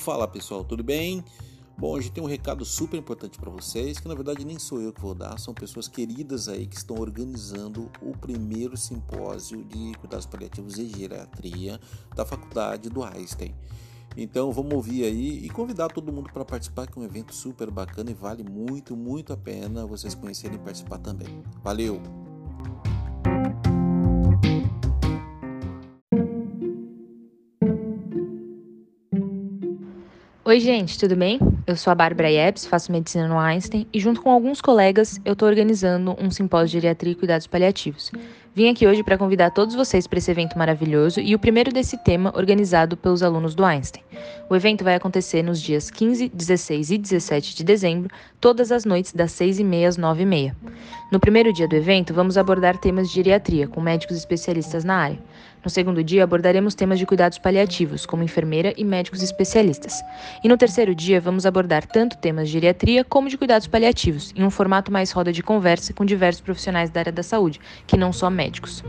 Fala pessoal, tudo bem? Bom, hoje tem um recado super importante para vocês, que na verdade nem sou eu que vou dar, são pessoas queridas aí que estão organizando o primeiro simpósio de cuidados paliativos e geriatria da faculdade do Einstein. Então vamos ouvir aí e convidar todo mundo para participar, que é um evento super bacana e vale muito, muito a pena vocês conhecerem e participar também. Valeu! Oi, gente, tudo bem? Eu sou a Bárbara Yeps, faço medicina no Einstein e, junto com alguns colegas, eu estou organizando um simpósio de geriatria e cuidados paliativos. Vim aqui hoje para convidar todos vocês para esse evento maravilhoso e o primeiro desse tema organizado pelos alunos do Einstein. O evento vai acontecer nos dias 15, 16 e 17 de dezembro, todas as noites das 6h30 às 9h30. No primeiro dia do evento, vamos abordar temas de geriatria, com médicos especialistas na área. No segundo dia, abordaremos temas de cuidados paliativos, como enfermeira e médicos especialistas. E no terceiro dia, vamos abordar tanto temas de geriatria como de cuidados paliativos, em um formato mais roda de conversa com diversos profissionais da área da saúde, que não só médicos.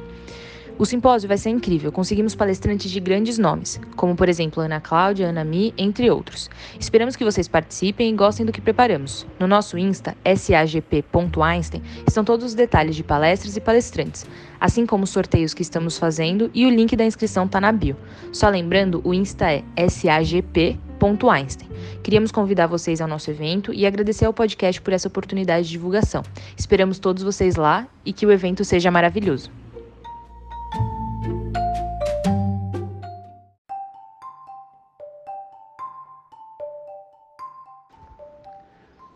O simpósio vai ser incrível, conseguimos palestrantes de grandes nomes, como por exemplo Ana Cláudia, Ana Mi, entre outros. Esperamos que vocês participem e gostem do que preparamos. No nosso Insta, sagp.einstein, estão todos os detalhes de palestras e palestrantes, assim como os sorteios que estamos fazendo e o link da inscrição está na bio. Só lembrando, o Insta é sagp.einstein. Queríamos convidar vocês ao nosso evento e agradecer ao podcast por essa oportunidade de divulgação. Esperamos todos vocês lá e que o evento seja maravilhoso.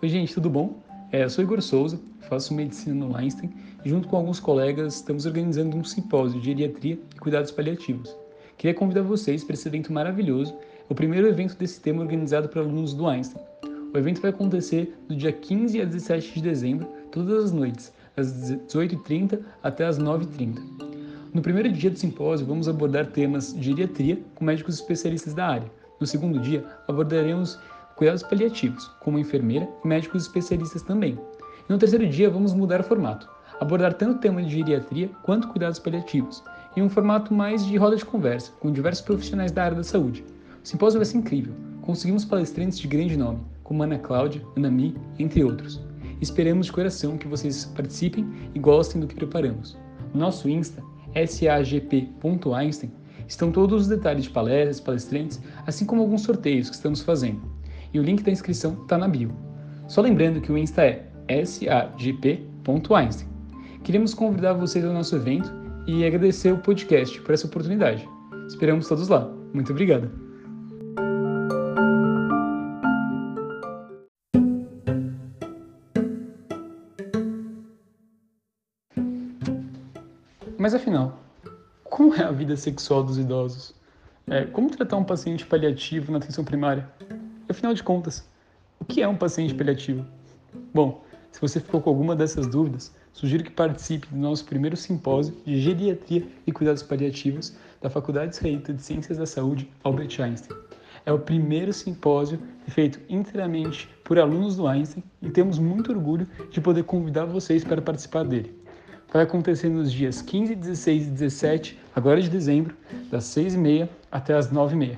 Oi, gente, tudo bom? É, eu sou Igor Souza, faço medicina no Einstein e, junto com alguns colegas, estamos organizando um simpósio de geriatria e cuidados paliativos. Queria convidar vocês para esse evento maravilhoso, é o primeiro evento desse tema organizado por alunos do Einstein. O evento vai acontecer do dia 15 a 17 de dezembro, todas as noites, das 18h30 até as 9h30. No primeiro dia do simpósio, vamos abordar temas de geriatria com médicos especialistas da área. No segundo dia, abordaremos cuidados paliativos, como enfermeira e médicos especialistas também. E no terceiro dia, vamos mudar o formato, abordar tanto o tema de geriatria quanto cuidados paliativos, em um formato mais de roda de conversa, com diversos profissionais da área da saúde. O simpósio vai ser incrível, conseguimos palestrantes de grande nome, como Ana Cláudia, Ana Mi, entre outros. Esperamos de coração que vocês participem e gostem do que preparamos. No nosso Insta, sagp.einstein, estão todos os detalhes de palestras, palestrantes, assim como alguns sorteios que estamos fazendo e o link da inscrição está na bio. Só lembrando que o Insta é sagp.einstein. Queremos convidar vocês ao nosso evento e agradecer o podcast por essa oportunidade. Esperamos todos lá. Muito obrigado. Mas afinal, como é a vida sexual dos idosos? É, como tratar um paciente paliativo na atenção primária? Afinal de contas, o que é um paciente paliativo? Bom, se você ficou com alguma dessas dúvidas, sugiro que participe do nosso primeiro simpósio de geriatria e cuidados paliativos da Faculdade Israelita de Ciências da Saúde Albert Einstein. É o primeiro simpósio feito inteiramente por alunos do Einstein e temos muito orgulho de poder convidar vocês para participar dele. Vai acontecer nos dias 15, 16 e 17, agora de dezembro, das 6h30 até as 9h30,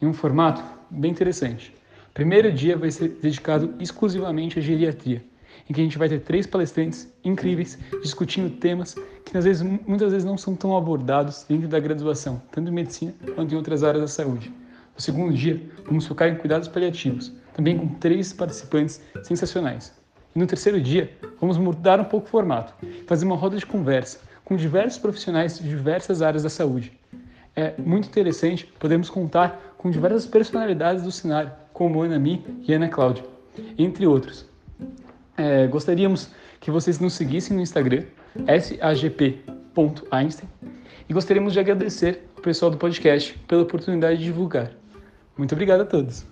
em um formato bem interessante primeiro dia vai ser dedicado exclusivamente à geriatria, em que a gente vai ter três palestrantes incríveis discutindo temas que às vezes, muitas vezes não são tão abordados dentro da graduação, tanto em medicina quanto em outras áreas da saúde. No segundo dia, vamos focar em cuidados paliativos, também com três participantes sensacionais. E no terceiro dia, vamos mudar um pouco o formato, fazer uma roda de conversa com diversos profissionais de diversas áreas da saúde. É muito interessante, podemos contar com diversas personalidades do cenário, como Ana Mi e Ana Cláudia, entre outros. É, gostaríamos que vocês nos seguissem no Instagram, sagp.einstein, e gostaríamos de agradecer ao pessoal do podcast pela oportunidade de divulgar. Muito obrigado a todos.